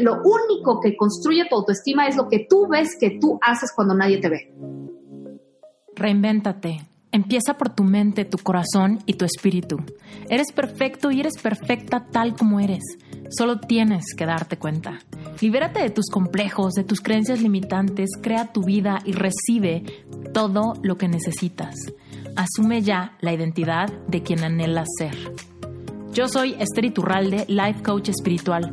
lo único que construye tu autoestima es lo que tú ves que tú haces cuando nadie te ve. Reinvéntate. Empieza por tu mente, tu corazón y tu espíritu. Eres perfecto y eres perfecta tal como eres. Solo tienes que darte cuenta. Libérate de tus complejos, de tus creencias limitantes, crea tu vida y recibe todo lo que necesitas. Asume ya la identidad de quien anhelas ser. Yo soy Esther Iturralde, Life Coach Espiritual.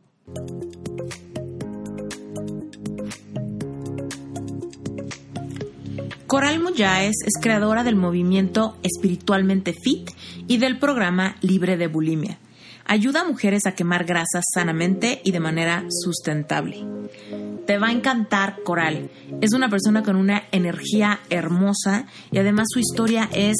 Coral Muyáez es creadora del movimiento Espiritualmente Fit y del programa Libre de Bulimia. Ayuda a mujeres a quemar grasas sanamente y de manera sustentable. Te va a encantar Coral. Es una persona con una energía hermosa y además su historia es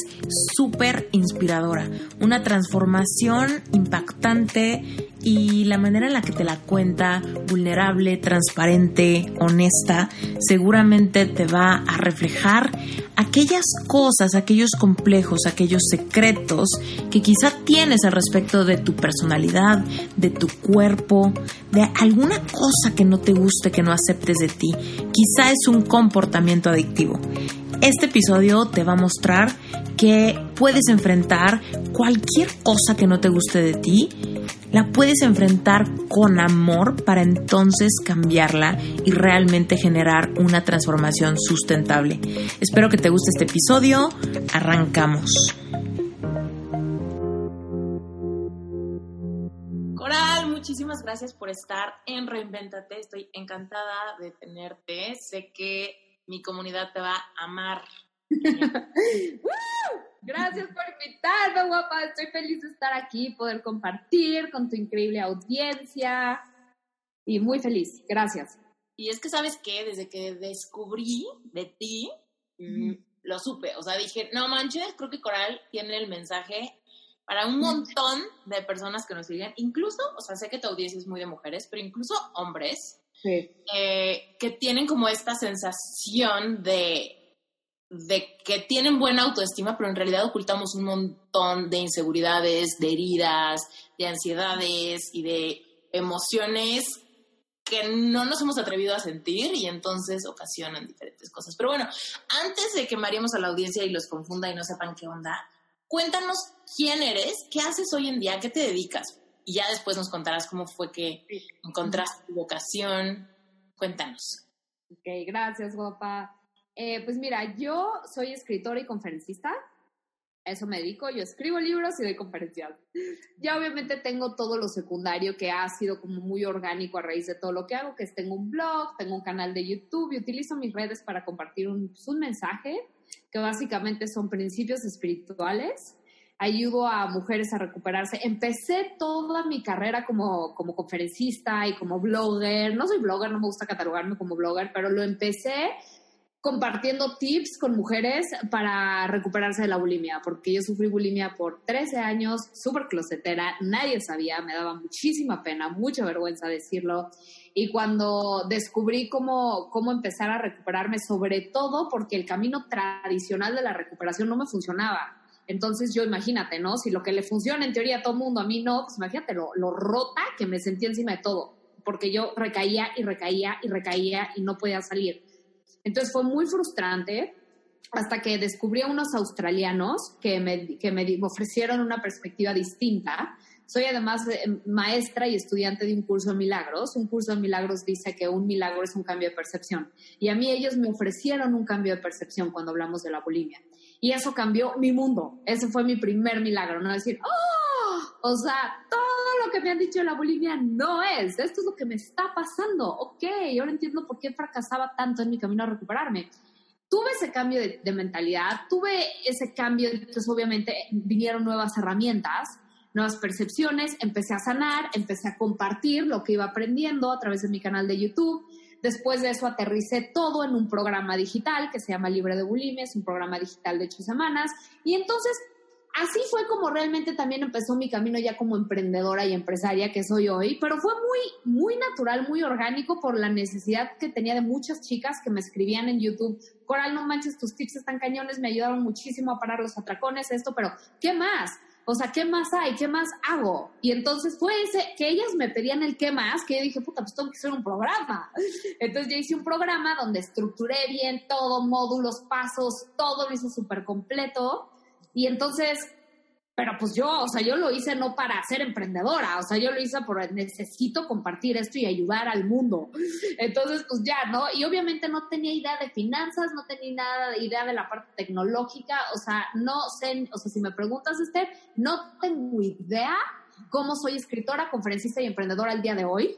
súper inspiradora. Una transformación impactante y la manera en la que te la cuenta, vulnerable, transparente, honesta, seguramente te va a reflejar aquellas cosas, aquellos complejos, aquellos secretos que quizá tienes al respecto de tu personalidad, de tu cuerpo, de alguna cosa que no te guste, que no aceptes de ti. Quizá es un comportamiento adictivo. Este episodio te va a mostrar que puedes enfrentar cualquier cosa que no te guste de ti la puedes enfrentar con amor para entonces cambiarla y realmente generar una transformación sustentable. Espero que te guste este episodio. Arrancamos. Coral, muchísimas gracias por estar en Reinventate. Estoy encantada de tenerte. Sé que mi comunidad te va a amar. Gracias por invitarme, guapa. Estoy feliz de estar aquí, poder compartir con tu increíble audiencia. Y muy feliz. Gracias. Y es que, ¿sabes qué? Desde que descubrí de ti, mm, lo supe. O sea, dije, no manches, creo que Coral tiene el mensaje para un montón de personas que nos siguen. Incluso, o sea, sé que tu audiencia es muy de mujeres, pero incluso hombres. Eh, que tienen como esta sensación de de que tienen buena autoestima, pero en realidad ocultamos un montón de inseguridades, de heridas, de ansiedades y de emociones que no nos hemos atrevido a sentir y entonces ocasionan diferentes cosas. Pero bueno, antes de que mareemos a la audiencia y los confunda y no sepan qué onda, cuéntanos quién eres, qué haces hoy en día, qué te dedicas. Y ya después nos contarás cómo fue que encontraste tu vocación. Cuéntanos. Ok, gracias, guapa. Eh, pues mira, yo soy escritora y conferencista. Eso me dedico. Yo escribo libros y doy conferencias. Ya obviamente tengo todo lo secundario que ha sido como muy orgánico a raíz de todo lo que hago, que es tengo un blog, tengo un canal de YouTube y utilizo mis redes para compartir un, pues, un mensaje que básicamente son principios espirituales ayudo a mujeres a recuperarse. Empecé toda mi carrera como, como conferencista y como blogger. No soy blogger, no me gusta catalogarme como blogger, pero lo empecé compartiendo tips con mujeres para recuperarse de la bulimia, porque yo sufrí bulimia por 13 años, súper closetera, nadie sabía, me daba muchísima pena, mucha vergüenza decirlo. Y cuando descubrí cómo, cómo empezar a recuperarme, sobre todo porque el camino tradicional de la recuperación no me funcionaba. Entonces yo imagínate, ¿no? Si lo que le funciona en teoría a todo mundo, a mí no, pues imagínate lo, lo rota que me sentí encima de todo, porque yo recaía y recaía y recaía y no podía salir. Entonces fue muy frustrante hasta que descubrí a unos australianos que me, que me ofrecieron una perspectiva distinta. Soy además maestra y estudiante de un curso de milagros. Un curso de milagros dice que un milagro es un cambio de percepción. Y a mí ellos me ofrecieron un cambio de percepción cuando hablamos de la bulimia. Y eso cambió mi mundo. Ese fue mi primer milagro. No decir, ¡oh! O sea, todo lo que me han dicho de la bulimia no es. Esto es lo que me está pasando. Ok, ahora entiendo por qué fracasaba tanto en mi camino a recuperarme. Tuve ese cambio de, mentalidad, tuve ese cambio, entonces obviamente vinieron nuevas herramientas, nuevas percepciones, empecé a sanar, empecé a compartir lo que iba aprendiendo a través de mi canal de YouTube. Después de eso aterricé todo en un programa digital que se llama Libre de Bulimia, es un programa digital de ocho semanas. Y entonces así fue como realmente también empezó mi camino ya como emprendedora y empresaria que soy hoy, pero fue muy, muy natural, muy orgánico por la necesidad que tenía de muchas chicas que me escribían en YouTube, Coral, no manches, tus tips están cañones, me ayudaron muchísimo a parar los atracones, esto, pero ¿qué más? O sea, ¿qué más hay? ¿Qué más hago? Y entonces fue ese, que ellas me pedían el qué más, que yo dije, puta, pues tengo que hacer un programa. Entonces yo hice un programa donde estructuré bien todo, módulos, pasos, todo lo hice súper completo y entonces, pero pues yo, o sea, yo lo hice no para ser emprendedora, o sea, yo lo hice por necesito compartir esto y ayudar al mundo. Entonces, pues ya, ¿no? Y obviamente no tenía idea de finanzas, no tenía nada de idea de la parte tecnológica, o sea, no sé, o sea, si me preguntas, Esther, no tengo idea cómo soy escritora, conferencista y emprendedora el día de hoy.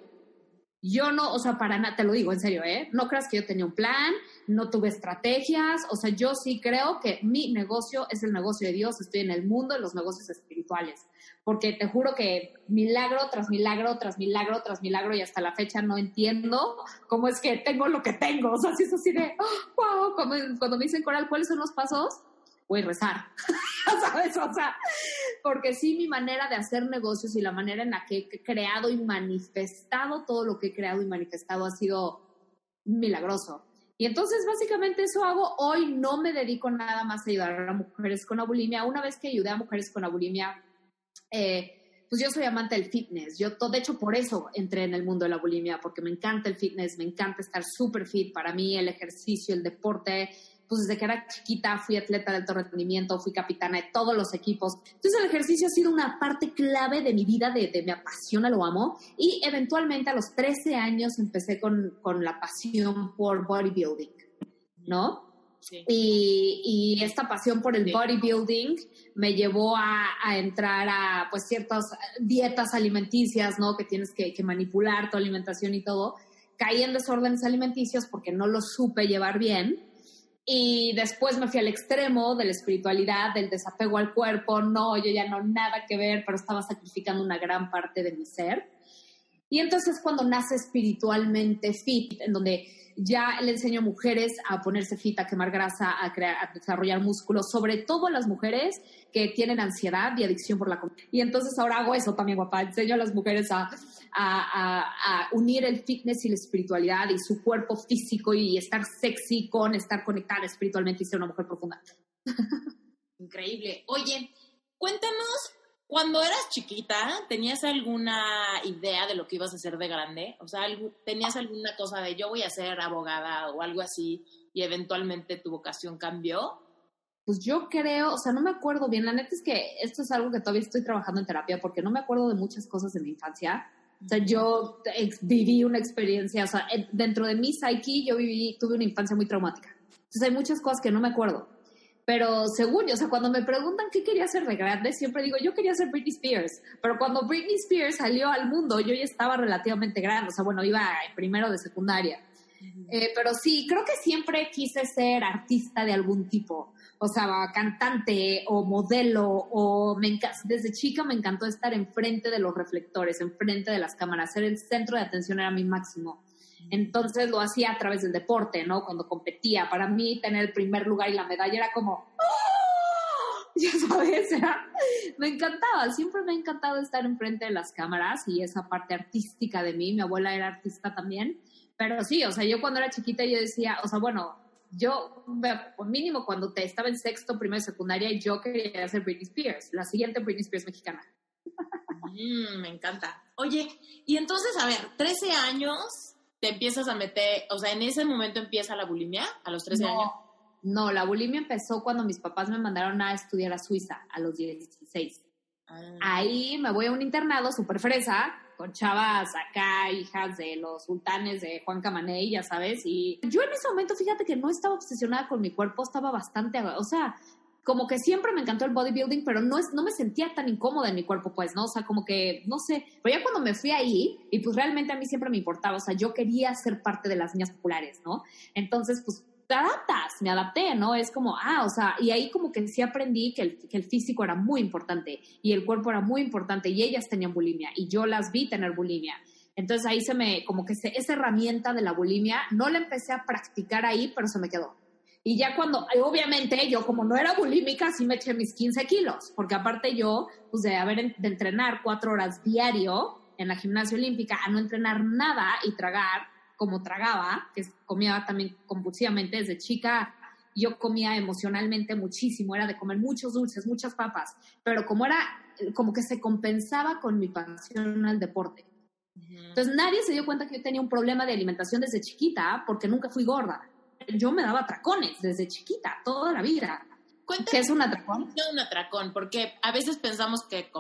Yo no, o sea, para nada, te lo digo en serio, ¿eh? No creas que yo tenía un plan, no tuve estrategias, o sea, yo sí creo que mi negocio es el negocio de Dios, estoy en el mundo de los negocios espirituales, porque te juro que milagro tras milagro, tras milagro, tras milagro, y hasta la fecha no entiendo cómo es que tengo lo que tengo, o sea, si es así de, wow, como cuando me dicen, Coral, ¿cuáles son los pasos? Voy a rezar, ¿sabes? O sea, porque sí mi manera de hacer negocios y la manera en la que he creado y manifestado todo lo que he creado y manifestado ha sido milagroso. Y entonces básicamente eso hago. Hoy no me dedico nada más a ayudar a mujeres con abulimia. Una vez que ayudé a mujeres con abulimia, eh, pues yo soy amante del fitness. Yo, de hecho, por eso entré en el mundo de la bulimia, porque me encanta el fitness, me encanta estar súper fit. Para mí el ejercicio, el deporte, pues desde que era chiquita fui atleta de alto rendimiento, fui capitana de todos los equipos. Entonces el ejercicio ha sido una parte clave de mi vida, de, de me apasiona, lo amo. Y eventualmente a los 13 años empecé con, con la pasión por bodybuilding, ¿no? Sí. Y, y, esta pasión por el bodybuilding me llevó a, a, entrar a pues ciertas dietas alimenticias, ¿no? Que tienes que, que manipular tu alimentación y todo. Caí en desórdenes alimenticios porque no lo supe llevar bien y después me fui al extremo de la espiritualidad, del desapego al cuerpo. No, yo ya no nada que ver, pero estaba sacrificando una gran parte de mi ser. Y entonces cuando nace espiritualmente fit, en donde ya le enseño a mujeres a ponerse fit, a quemar grasa, a, crear, a desarrollar músculos, sobre todo las mujeres que tienen ansiedad y adicción por la comida. Y entonces ahora hago eso también, guapa. Enseño a las mujeres a, a, unir el fitness y la espiritualidad y su cuerpo físico y estar sexy con estar conectada espiritualmente y ser una mujer profunda. Increíble. Oye, cuéntanos cuando eras chiquita, ¿tenías alguna idea de lo que ibas a hacer de grande? O sea, ¿tenías alguna cosa de yo voy a ser abogada o algo así y eventualmente tu vocación cambió? Pues yo creo, o sea, no me acuerdo bien. La neta es que esto es algo que todavía estoy trabajando en terapia porque no me acuerdo de muchas cosas de mi infancia. O sea, yo viví una experiencia, o sea, dentro de mi psyche yo viví, tuve una infancia muy traumática. Entonces hay muchas cosas que no me acuerdo. Pero según yo, o sea, cuando me preguntan qué quería hacer de grande, siempre digo, yo quería ser Britney Spears. Pero cuando Britney Spears salió al mundo, yo ya estaba relativamente grande. O sea, bueno, iba primero de secundaria. Eh, pero sí, creo que siempre quise ser artista de algún tipo. O sea, cantante o modelo. O me desde chica me encantó estar enfrente de los reflectores, enfrente de las cámaras. Ser el centro de atención era mi máximo. Entonces lo hacía a través del deporte, ¿no? Cuando competía. Para mí tener el primer lugar y la medalla era como, ¡Oh! ya sabes, me encantaba, siempre me ha encantado estar enfrente de las cámaras y esa parte artística de mí. Mi abuela era artista también. Pero sí, o sea, yo cuando era chiquita yo decía, o sea, bueno, yo, mínimo cuando te estaba en sexto, primero secundaria, yo quería ser Britney Spears, la siguiente Britney Spears mexicana. Mm, me encanta. Oye, y entonces, a ver, 13 años, te empiezas a meter, o sea, en ese momento empieza la bulimia, a los 13 años. No, la bulimia empezó cuando mis papás me mandaron a estudiar a Suiza a los 16. Ah. Ahí me voy a un internado súper fresa, con chavas acá, hijas de los sultanes de Juan Camaney, ya sabes, y yo en ese momento, fíjate que no estaba obsesionada con mi cuerpo, estaba bastante, o sea, como que siempre me encantó el bodybuilding, pero no, es, no me sentía tan incómoda en mi cuerpo, pues, ¿no? O sea, como que, no sé, pero ya cuando me fui ahí, y pues realmente a mí siempre me importaba, o sea, yo quería ser parte de las niñas populares, ¿no? Entonces, pues, te adaptas, me adapté, ¿no? Es como, ah, o sea, y ahí como que sí aprendí que el, físico era muy importante y el cuerpo era muy importante y ellas tenían bulimia y yo las vi tener bulimia. Entonces ahí se me, como que se, esa herramienta de la bulimia, no la empecé a practicar ahí, pero se me quedó. Y ya cuando, obviamente, yo como no era bulímica, sí me eché mis 15 kilos, porque aparte yo, pues de haber de entrenar cuatro horas diario en la gimnasia olímpica, a no entrenar nada y tragar como tragaba, que comía también compulsivamente desde chica, yo comía emocionalmente muchísimo, era de comer muchos dulces, muchas papas, pero como era, como que se compensaba con mi pasión al deporte. Entonces nadie se dio cuenta que yo tenía un problema de alimentación desde chiquita porque nunca fui gorda yo me daba tracones desde chiquita, toda la vida. ¿Qué es un atracón? ¿Qué es un atracón? Porque a veces pensamos que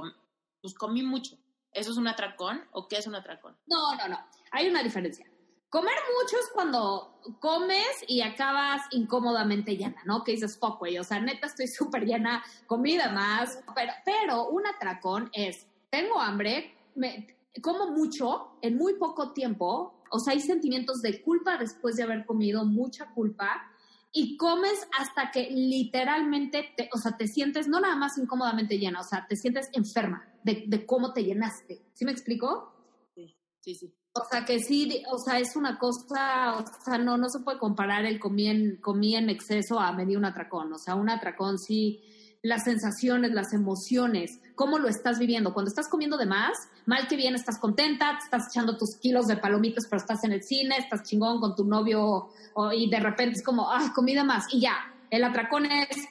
pues comí mucho. ¿Eso es un atracón o qué es un atracón? No, no, no. Hay una diferencia. Comer mucho es cuando comes y acabas incómodamente llena, ¿no? Que dices, fuck, güey, o sea, neta estoy súper llena, comida más. Pero, pero un atracón es, tengo hambre, me, como mucho en muy poco tiempo o sea, hay sentimientos de culpa después de haber comido, mucha culpa, y comes hasta que literalmente, te, o sea, te sientes no nada más incómodamente llena, o sea, te sientes enferma de, cómo te llenaste. ¿Sí me explico? Sí, sí, sí. O sea, que sí, o sea, es una cosa, o sea, no, no se puede comparar el comí en, comí en exceso a medir un atracón. O sea, un atracón sí las sensaciones, las emociones, cómo lo estás viviendo. Cuando estás comiendo de más, mal que bien estás contenta, estás echando tus kilos de palomitas, pero estás en el cine, estás chingón con tu novio y de repente es como, ay, comida más. Y ya, el atracón es,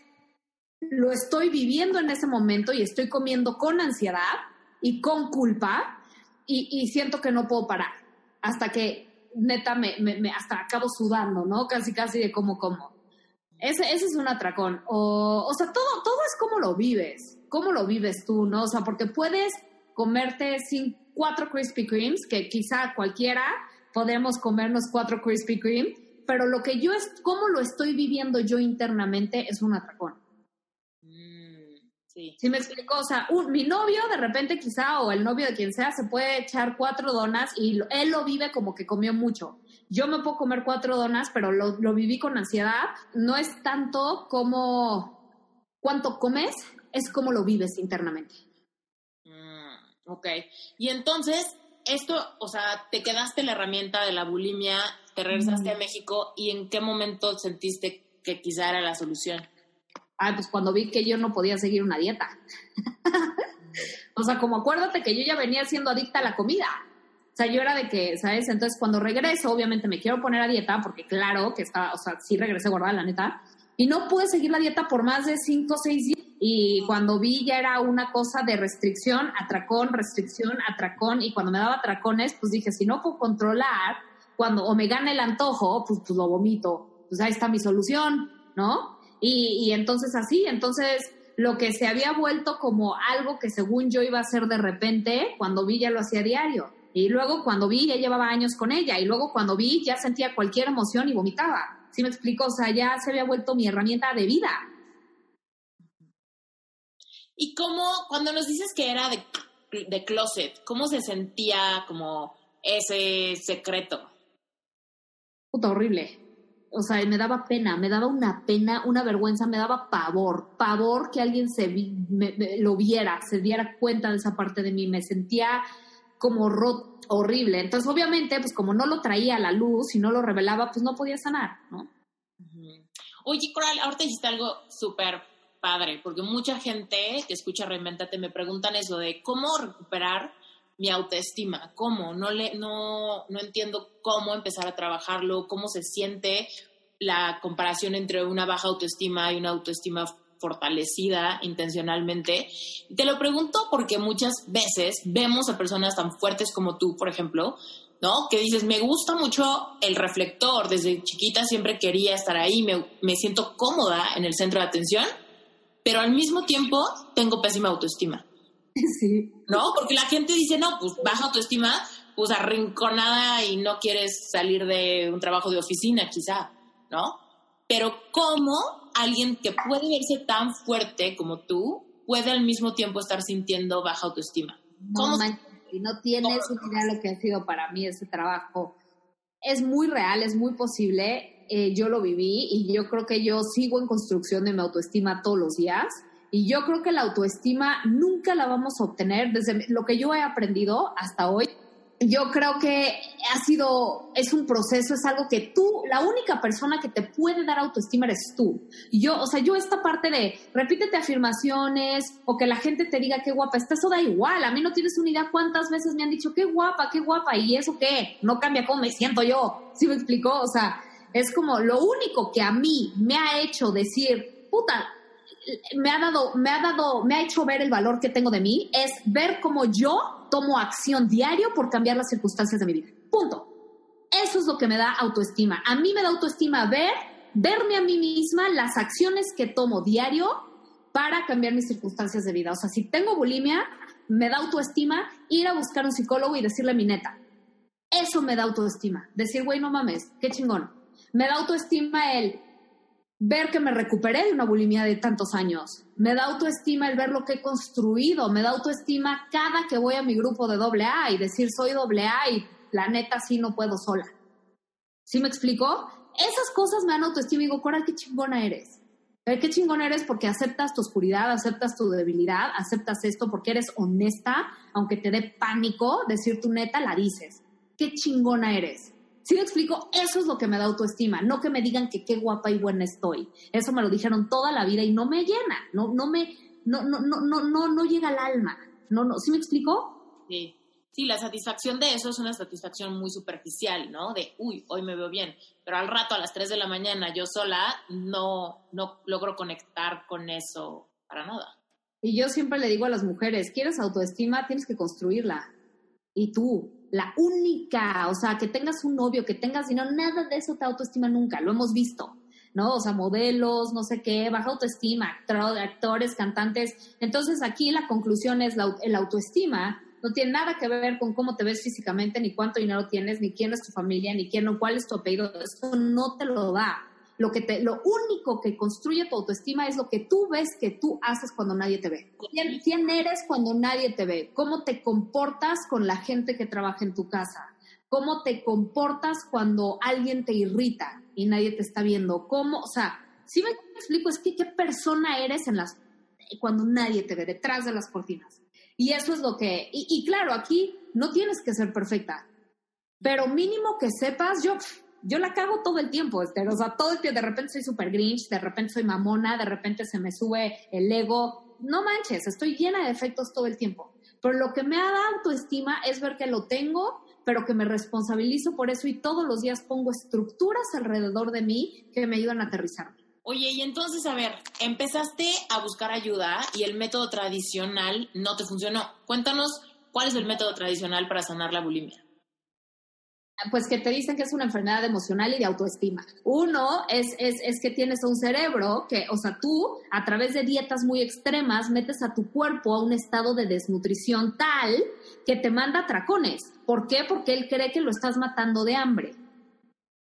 lo estoy viviendo en ese momento y estoy comiendo con ansiedad y con culpa y, siento que no puedo parar hasta que neta me, hasta acabo sudando, ¿no? Casi, casi de cómo como. Ese, ese es un atracón. O, o sea, todo, todo es como lo vives. ¿Cómo lo vives tú, no? O sea, porque puedes comerte sin cuatro Krispy Kremes, que quizá cualquiera podemos comernos cuatro Krispy Kreme, pero lo que yo es, cómo lo estoy viviendo yo internamente es un atracón. Sí. ¿Sí me explico? O sea, un, mi novio de repente quizá, o el novio de quien sea, se puede echar cuatro donas y él lo vive como que comió mucho. Yo me puedo comer cuatro donas, pero lo, lo viví con ansiedad. No es tanto como cuánto comes, es como lo vives internamente. Mm, ok. Y entonces, esto, o sea, te quedaste la herramienta de la bulimia, te regresaste a México y en qué momento sentiste que quizá era la solución? Ah, pues cuando vi que yo no podía seguir una dieta. o sea, como acuérdate que yo ya venía siendo adicta a la comida. O sea, yo era de que, ¿sabes? Entonces, cuando regreso, obviamente me quiero poner a dieta, porque claro que estaba, o sea, sí regresé gorda, la neta, y no pude seguir la dieta por más de cinco o seis días. Y cuando vi ya era una cosa de restricción, atracón, restricción, atracón, y cuando me daba atracones, pues dije, si no puedo controlar, cuando o me gana el antojo, pues, pues lo vomito. Pues ahí está mi solución, ¿no? Y, y entonces así, entonces lo que se había vuelto como algo que según yo iba a hacer de repente, cuando vi ya lo hacía diario. Y luego cuando vi ya llevaba años con ella y luego cuando vi ya sentía cualquier emoción y vomitaba. ¿Sí me explico? O sea, ya se había vuelto mi herramienta de vida. ¿Y cómo, cuando nos dices que era de, de closet, cómo se sentía como ese secreto? Puta horrible. O sea, me daba pena, me daba una pena, una vergüenza, me daba pavor, pavor que alguien se lo viera, se diera cuenta de esa parte de mí. Me sentía como horrible. Entonces, obviamente, pues como no lo traía a la luz y no lo revelaba, pues no podía sanar, ¿no? Oye, Coral, ahorita dijiste algo súper padre, porque mucha gente que escucha Reinventate me preguntan eso de cómo recuperar mi autoestima, cómo, no, le, no, no entiendo cómo empezar a trabajarlo, cómo se siente la comparación entre una baja autoestima y una autoestima fortalecida intencionalmente. Te lo pregunto porque muchas veces vemos a personas tan fuertes como tú, por ejemplo, ¿no? Que dices, me gusta mucho el reflector, desde chiquita siempre quería estar ahí, me, me siento cómoda en el centro de atención, pero al mismo tiempo tengo pésima autoestima. Sí. ¿No? Porque la gente dice, no, pues baja autoestima, pues arrinconada y no quieres salir de un trabajo de oficina, quizá, ¿no? Pero ¿cómo alguien que puede verse tan fuerte como tú puede al mismo tiempo estar sintiendo baja autoestima. No, y no tienes idea de lo que ha sido para mí ese trabajo. Es muy real, es muy posible. Eh, yo lo viví y yo creo que yo sigo en construcción de mi autoestima todos los días. Y yo creo que la autoestima nunca la vamos a obtener desde lo que yo he aprendido hasta hoy yo creo que ha sido, es un proceso, es algo que tú, la única persona que te puede dar autoestima eres tú. Yo, o sea, yo esta parte de repítete afirmaciones o que la gente te diga qué guapa está, eso da igual. A mí no tienes una idea cuántas veces me han dicho qué guapa, qué guapa, y eso qué, no cambia cómo me siento yo. ¿Sí me explicó? O sea, es como lo único que a mí me ha hecho decir, puta, me ha dado, me ha dado, me ha hecho ver el valor que tengo de mí, es ver cómo yo tomo acción diario por cambiar las circunstancias de mi vida. Punto. Eso es lo que me da autoestima. A mí me da autoestima ver, verme a mí misma las acciones que tomo diario para cambiar mis circunstancias de vida. O sea, si tengo bulimia, me da autoestima ir a buscar un psicólogo y decirle mi neta. Eso me da autoestima. Decir, güey, no mames, qué chingón. Me da autoestima el ver que me recuperé de una bulimia de tantos años. Me da autoestima el ver lo que he construido. Me da autoestima cada que voy a mi grupo de doble A y decir soy doble A y la neta sí no puedo sola. ¿Sí me explico? Esas cosas me dan autoestima y digo, Coral, qué chingona eres. Eh, qué chingona eres porque aceptas tu oscuridad, aceptas tu debilidad, aceptas esto porque eres honesta, aunque te dé pánico decir tu neta, la dices. Qué chingona eres. Si me explico, eso es lo que me da autoestima, no que me digan que qué guapa y buena estoy. Eso me lo dijeron toda la vida y no me llena, no, no me, no, no, no, no, no, no llega al alma. No, no, ¿sí me explico? Sí. Sí, la satisfacción de eso es una satisfacción muy superficial, ¿no? De, uy, hoy me veo bien, pero al rato a las 3 de la mañana yo sola no, no logro conectar con eso para nada. Y yo siempre le digo a las mujeres, ¿quieres autoestima? Tienes que construirla. Y tú, la única, o sea, que tengas un novio, que tengas dinero, nada de eso te autoestima nunca, lo hemos visto, ¿no? O sea, modelos, no sé qué, baja autoestima, actores, cantantes. Entonces aquí la conclusión es la, el autoestima no tiene nada que ver con cómo te ves físicamente, ni cuánto dinero tienes, ni quién es tu familia, ni quién o cuál es tu apellido. Eso no te lo da. Lo, que te, lo único que construye tu autoestima es lo que tú ves que tú haces cuando nadie te ve. ¿Quién, ¿Quién, eres cuando nadie te ve? ¿Cómo te comportas con la gente que trabaja en tu casa? ¿Cómo te comportas cuando alguien te irrita y nadie te está viendo? ¿Cómo? O sea, si me explico, es que qué persona eres en las, cuando nadie te ve, detrás de las cortinas. Y eso es lo que, y claro, aquí no tienes que ser perfecta, pero mínimo que sepas, yo yo la cago todo el tiempo, este, o sea, todo el tiempo, de repente soy súper grinch, de repente soy mamona, de repente se me sube el ego. No manches, estoy llena de efectos todo el tiempo. Pero lo que me ha dado autoestima es ver que lo tengo, pero que me responsabilizo por eso y todos los días pongo estructuras alrededor de mí que me ayudan a aterrizarme. Oye, y entonces, a ver, empezaste a buscar ayuda y el método tradicional no te funcionó. Cuéntanos cuál es el método tradicional para sanar la bulimia pues que te dicen que es una enfermedad emocional y de autoestima. Uno es, es, es, que tienes un cerebro que, o sea, tú a través de dietas muy extremas metes a tu cuerpo a un estado de desnutrición tal que te manda tracones. ¿Por qué? Porque él cree que lo estás matando de hambre.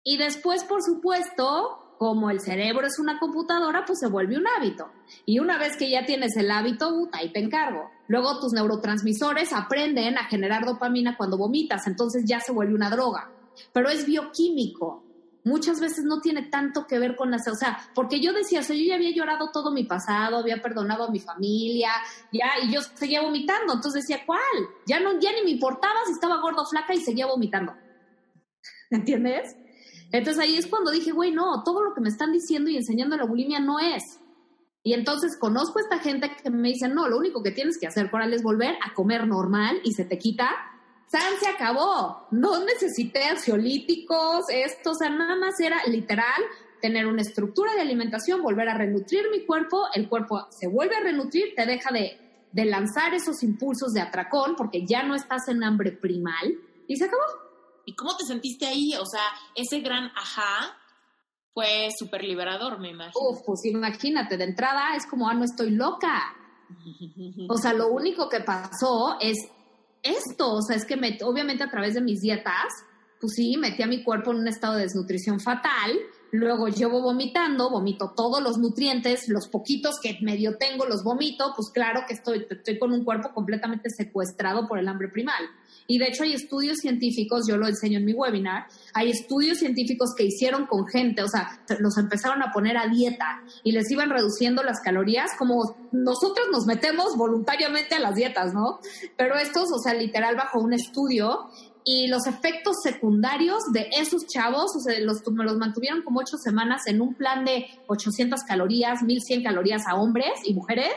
Y después, por supuesto, como el cerebro es una computadora, pues se vuelve un hábito. Y una vez que ya tienes el hábito, ahí te encargo. Luego tus neurotransmisores aprenden a generar dopamina cuando vomitas, entonces ya se vuelve una droga. Pero es bioquímico. Muchas veces no tiene tanto que ver con la... O sea, porque yo decía, o sea, yo ya había llorado todo mi pasado, había perdonado a mi familia, ya, y yo seguía vomitando. Entonces decía, ¿cuál? Ya, no, ya ni me importaba si estaba gordo o flaca y seguía vomitando. ¿Entiendes? Entonces ahí es cuando dije, güey, no, todo lo que me están diciendo y enseñando la bulimia no es. Y entonces conozco a esta gente que me dice, no, lo único que tienes que hacer, Coral, es volver a comer normal y se te quita. ¡San se acabó! No necesité ansiolíticos, esto, o sea, nada más era literal tener una estructura de alimentación, volver a renutrir mi cuerpo, el cuerpo se vuelve a renutrir, te deja de, de lanzar esos impulsos de atracón porque ya no estás en hambre primal y se acabó. ¿Y cómo te sentiste ahí? O sea, ese gran ajá fue súper liberador, me imagino. Uf, pues imagínate, de entrada es como, ah, no estoy loca. O sea, lo único que pasó es esto, o sea, es que me, obviamente a través de mis dietas, pues sí, metí a mi cuerpo en un estado de desnutrición fatal, luego llevo vomitando, vomito todos los nutrientes, los poquitos que medio tengo los vomito, pues claro que estoy, estoy con un cuerpo completamente secuestrado por el hambre primal. Y de hecho hay estudios científicos, yo lo enseño en mi webinar, hay estudios científicos que hicieron con gente, o sea, los empezaron a poner a dieta y les iban reduciendo las calorías como nosotros nos metemos voluntariamente a las dietas, ¿no? Pero estos, o sea, literal bajo un estudio y los efectos secundarios de esos chavos, o sea, los, los mantuvieron como ocho semanas en un plan de 800 calorías, 1100 calorías a hombres y mujeres,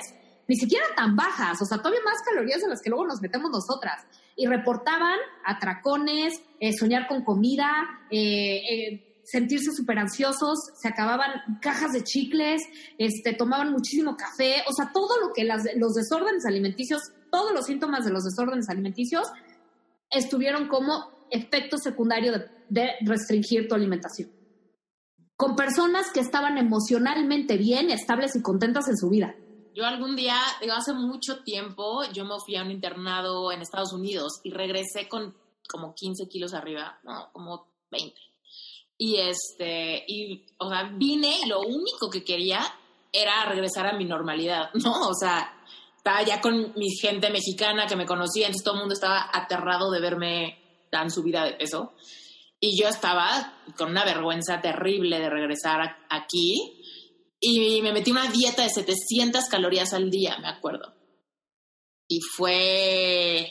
ni siquiera tan bajas, o sea, todavía más calorías de las que luego nos metemos nosotras. Y reportaban atracones, eh, soñar con comida, eh, eh, sentirse súper ansiosos, se acababan cajas de chicles, este, tomaban muchísimo café, o sea, todo lo que las, los desórdenes alimenticios, todos los síntomas de los desórdenes alimenticios estuvieron como efecto secundario de, restringir tu alimentación. Con personas que estaban emocionalmente bien, estables y contentas en su vida. Yo algún día, digo, hace mucho tiempo, yo me fui a un internado en Estados Unidos y regresé con como 15 kilos arriba, no, como 20. Y este, y, o sea, vine y lo único que quería era regresar a mi normalidad, ¿no? O sea, estaba ya con mi gente mexicana que me conocía, entonces todo el mundo estaba aterrado de verme tan subida de peso. Y yo estaba con una vergüenza terrible de regresar aquí y me metí una dieta de 700 calorías al día, me acuerdo. Y fue,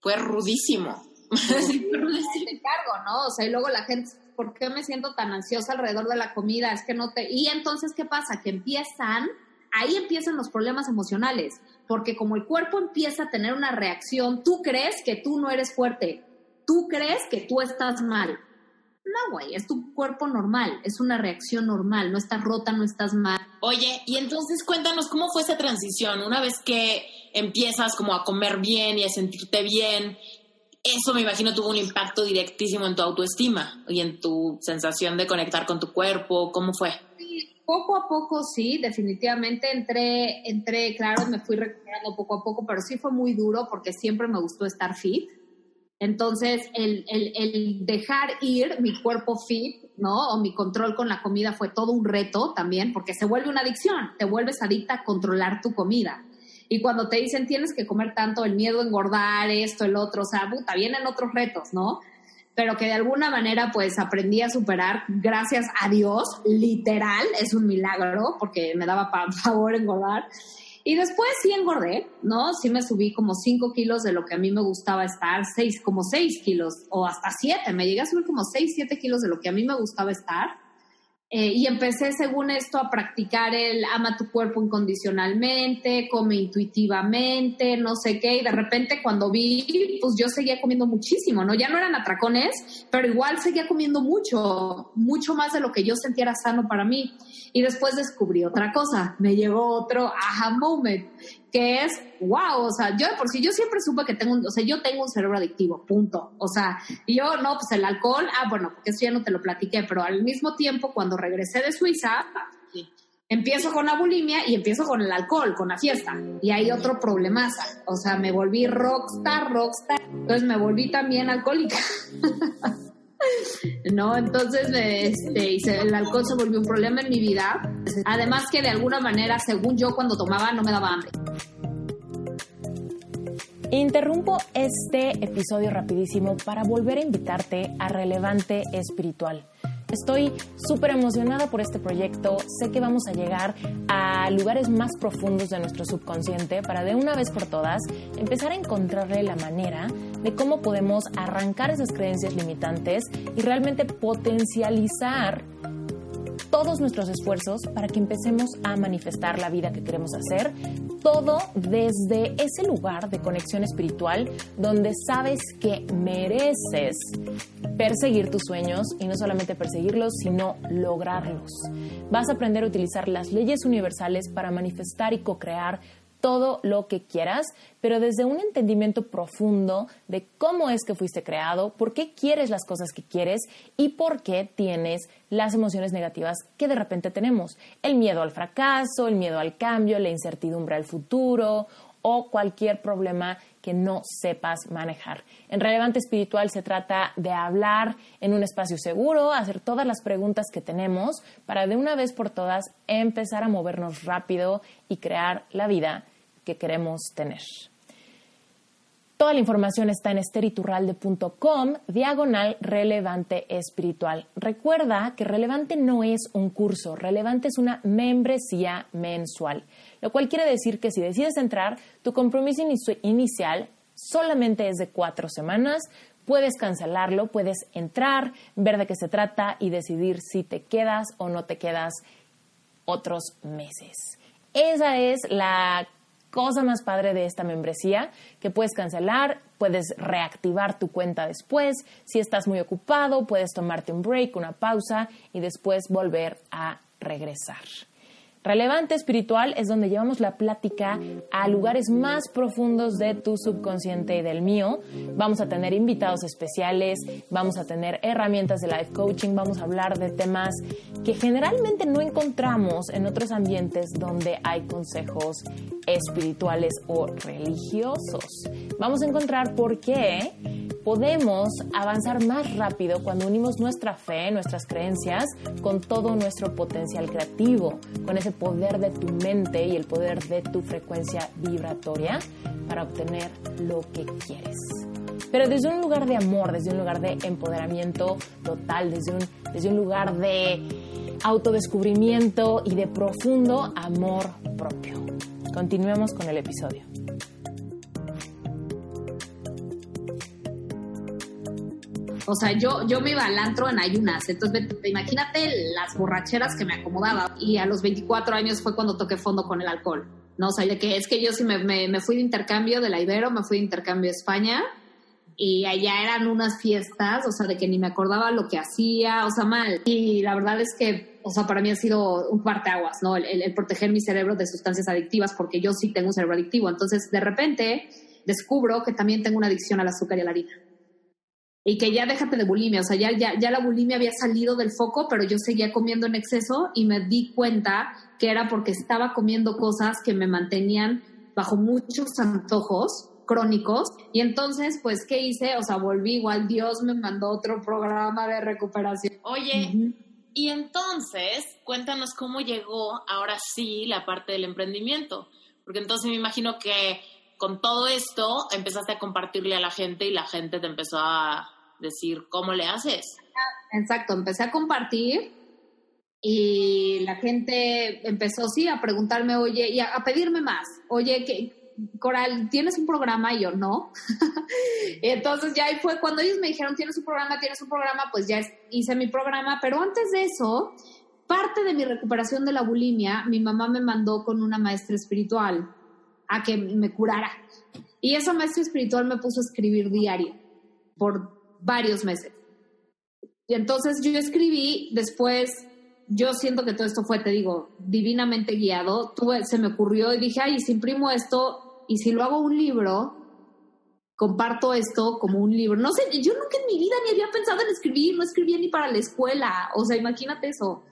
fue rudísimo. Sí, fue rudísimo. cargo, ¿no? O sea, y luego la gente ¿por qué me siento tan ansiosa alrededor de la comida? Es que no te... Y entonces, ¿qué pasa? Que empiezan, ahí empiezan los problemas emocionales, porque como el cuerpo empieza a tener una reacción, tú crees que tú no eres fuerte, tú crees que tú estás mal. No, güey, es tu cuerpo normal, es una reacción normal, no estás rota, no estás mal. Oye, y entonces cuéntanos cómo fue esa transición, una vez que empiezas como a comer bien y a sentirte bien eso me imagino tuvo un impacto directísimo en tu autoestima y en tu sensación de conectar con tu cuerpo. ¿Cómo fue? poco a poco sí, definitivamente entré, entré, claro, me fui recuperando poco a poco, pero sí fue muy duro porque siempre me gustó estar fit. Entonces, el, el, dejar ir mi cuerpo fit, ¿no? O mi control con la comida fue todo un reto también, porque se vuelve una adicción, te vuelves adicta a controlar tu comida. Y cuando te dicen tienes que comer tanto, el miedo a engordar, esto, el otro, o sea, puta, vienen otros retos, ¿no? Pero que de alguna manera pues aprendí a superar, gracias a Dios, literal, es un milagro, porque me daba favor engordar. Y después sí engordé, ¿no? Sí me subí como 5 kilos de lo que a mí me gustaba estar, 6, como 6 kilos, o hasta 7, me llegué a subir como 6, 7 kilos de lo que a mí me gustaba estar. Eh, y empecé, según esto, a practicar el ama tu cuerpo incondicionalmente, come intuitivamente, no sé qué. Y de repente, cuando vi, pues yo seguía comiendo muchísimo, ¿no? Ya no eran atracones, pero igual seguía comiendo mucho, mucho más de lo que yo sentía sano para mí. Y después descubrí otra cosa, me llegó otro aha moment, que es, wow, o sea, yo por si yo siempre supe que tengo, un, o sea, yo tengo un cerebro adictivo, punto. O sea, yo no, pues el alcohol, ah, bueno, porque eso ya no te lo platiqué, pero al mismo tiempo, cuando regresé de Suiza, empiezo con la bulimia y empiezo con el alcohol, con la fiesta. Y hay otro problemaza. O sea, me volví rockstar, rockstar. Entonces me volví también alcohólica. ¿no? Entonces, este, el alcohol se volvió un problema en mi vida. Además que de alguna manera, según yo, cuando tomaba no me daba hambre. Interrumpo este episodio rapidísimo para volver a invitarte a Relevante Espiritual. Estoy súper emocionada por este proyecto. Sé que vamos a llegar a lugares más profundos de nuestro subconsciente para de una vez por todas empezar a encontrarle la manera de cómo podemos arrancar esas creencias limitantes y realmente potencializar todos nuestros esfuerzos para que empecemos a manifestar la vida que queremos hacer, todo desde ese lugar de conexión espiritual donde sabes que mereces perseguir tus sueños y no solamente perseguirlos, sino lograrlos. Vas a aprender a utilizar las leyes universales para manifestar y co-crear todo lo que quieras, pero desde un entendimiento profundo de cómo es que fuiste creado, por qué quieres las cosas que quieres y por qué tienes las emociones negativas que de repente tenemos. El miedo al fracaso, el miedo al cambio, la incertidumbre al futuro o cualquier problema que no sepas manejar. En Relevante Espiritual se trata de hablar en un espacio seguro, hacer todas las preguntas que tenemos para de una vez por todas empezar a movernos rápido y crear la vida que queremos tener. Toda la información está en esteriturralde.com, diagonal relevante espiritual. Recuerda que relevante no es un curso, relevante es una membresía mensual, lo cual quiere decir que si decides entrar, tu compromiso inicial solamente es de cuatro semanas puedes cancelarlo, puedes entrar, ver de qué se trata y decidir si te quedas o no te quedas otros meses. Esa es la cosa más padre de esta membresía, que puedes cancelar, puedes reactivar tu cuenta después. Si estás muy ocupado, puedes tomarte un break, una pausa y después volver a regresar. Relevante espiritual es donde llevamos la plática a lugares más profundos de tu subconsciente y del mío. Vamos a tener invitados especiales, vamos a tener herramientas de life coaching, vamos a hablar de temas que generalmente no encontramos en otros ambientes donde hay consejos espirituales o religiosos. Vamos a encontrar por qué podemos avanzar más rápido cuando unimos nuestra fe, nuestras creencias, con todo nuestro potencial creativo, con ese poder de tu mente y el poder de tu frecuencia vibratoria para obtener lo que quieres. Pero desde un lugar de amor, desde un lugar de empoderamiento total, desde un, desde un lugar de autodescubrimiento y de profundo amor propio. Continuemos con el episodio. O sea, yo, yo me iba al antro en ayunas. Entonces, imagínate las borracheras que me acomodaba. Y a los 24 años fue cuando toqué fondo con el alcohol. No, o sea, de que es que yo sí me, me, fui de intercambio de la Ibero, me fui de intercambio a España. Y allá eran unas fiestas, o sea, de que ni me acordaba lo que hacía, o sea, mal. Y la verdad es que, o sea, para mí ha sido un parteaguas, ¿no? El, el proteger mi cerebro de sustancias adictivas, porque yo sí tengo un cerebro adictivo. Entonces, de repente, descubro que también tengo una adicción al azúcar y a la harina y que ya déjate de bulimia, o sea, ya, ya, ya la bulimia había salido del foco, pero yo seguía comiendo en exceso y me di cuenta que era porque estaba comiendo cosas que me mantenían bajo muchos antojos crónicos. Y entonces pues qué hice, o sea, volví igual Dios me mandó otro programa de recuperación. Oye, y entonces cuéntanos cómo llegó ahora sí la parte del emprendimiento, porque entonces me imagino que con todo esto empezaste a compartirle a la gente y la gente te empezó a decir, ¿cómo le haces? Exacto, empecé a compartir y la gente empezó, sí, a preguntarme, oye, y a, pedirme más. Oye, que Coral, ¿tienes un programa? Y yo, no. Entonces ya ahí fue cuando ellos me dijeron, ¿tienes un programa? ¿Tienes un programa? Pues ya hice mi programa, pero antes de eso, parte de mi recuperación de la bulimia, mi mamá me mandó con una maestra espiritual a que me curara. Y esa maestra espiritual me puso a escribir diario por varios meses. Y entonces yo escribí, después yo siento que todo esto fue, te digo, divinamente guiado. Tuve, se me ocurrió y dije, ay, si imprimo esto y si lo hago un libro, comparto esto como un libro. No sé, yo nunca en mi vida ni había pensado en escribir, no escribía ni para la escuela. O sea, imagínate eso.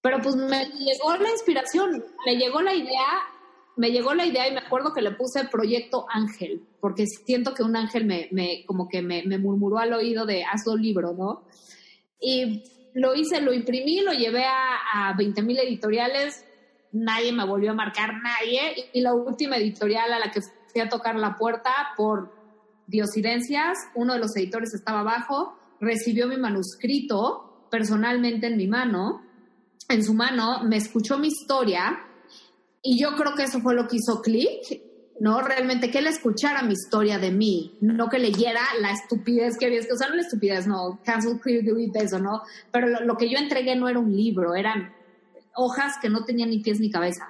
Pero pues me llegó la inspiración, me llegó la idea me llegó la idea y me acuerdo que le puse Proyecto Ángel, porque siento que un ángel me, como que me, murmuró al oído de hazlo libro, ¿no? Y lo hice, lo imprimí, lo llevé a, a 20 mil editoriales, nadie me volvió a marcar, nadie, y la última editorial a la que fui a tocar la puerta por diosidencias, uno de los editores estaba abajo, recibió mi manuscrito personalmente en mi mano, en su mano, me escuchó mi historia, y yo creo que eso fue lo que hizo clic, ¿no? Realmente que él escuchara mi historia de mí, no que leyera la estupidez que había, o sea, no la estupidez, no, cancel, clear, delete, eso, ¿no? Pero lo, que yo entregué no era un libro, eran hojas que no tenían ni pies ni cabeza.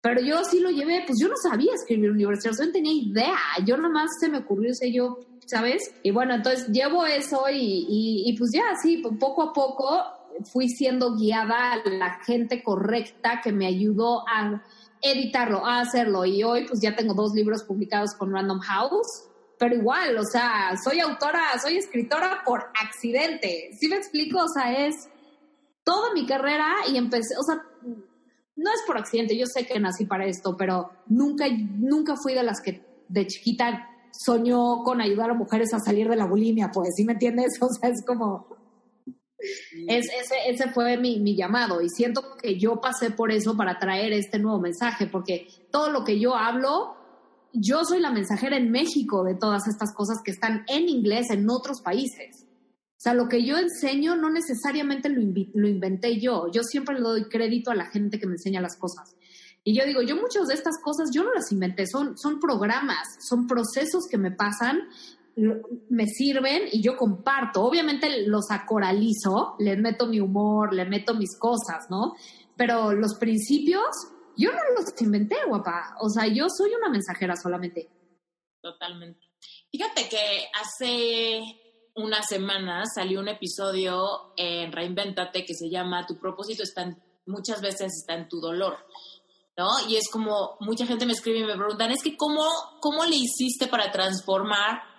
Pero yo sí lo llevé, pues yo no sabía escribir un libro, yo no tenía idea, yo nomás se me ocurrió, o yo, ¿sabes? Y bueno, entonces llevo eso y, y, y pues ya, sí, poco a poco fui siendo guiada a la gente correcta que me ayudó a editarlo, a hacerlo. Y hoy pues ya tengo dos libros publicados con Random House, pero igual, o sea, soy autora, soy escritora por accidente. ¿Sí me explico? O sea, es toda mi carrera y empecé, o sea, no es por accidente, yo sé que nací para esto, pero nunca, nunca fui de las que de chiquita soñó con ayudar a mujeres a salir de la bulimia, pues, ¿sí me entiendes? O sea, es como, es, ese, fue mi, llamado y siento que yo pasé por eso para traer este nuevo mensaje, porque todo lo que yo hablo, yo soy la mensajera en México de todas estas cosas que están en inglés en otros países. O sea, lo que yo enseño no necesariamente lo, lo inventé yo, yo siempre le doy crédito a la gente que me enseña las cosas. Y yo digo, yo muchas de estas cosas yo no las inventé, son, son programas, son procesos que me pasan me sirven y yo comparto. Obviamente los acoralizo, les meto mi humor, le meto mis cosas, ¿no? Pero los principios, yo no los inventé, guapa. O sea, yo soy una mensajera solamente. Totalmente. Fíjate que hace unas semanas salió un episodio en Reinventate que se llama Tu propósito está en, muchas veces está en tu dolor. ¿no? Y es como, mucha gente me escribe y me preguntan, es que ¿cómo, cómo le hiciste para transformar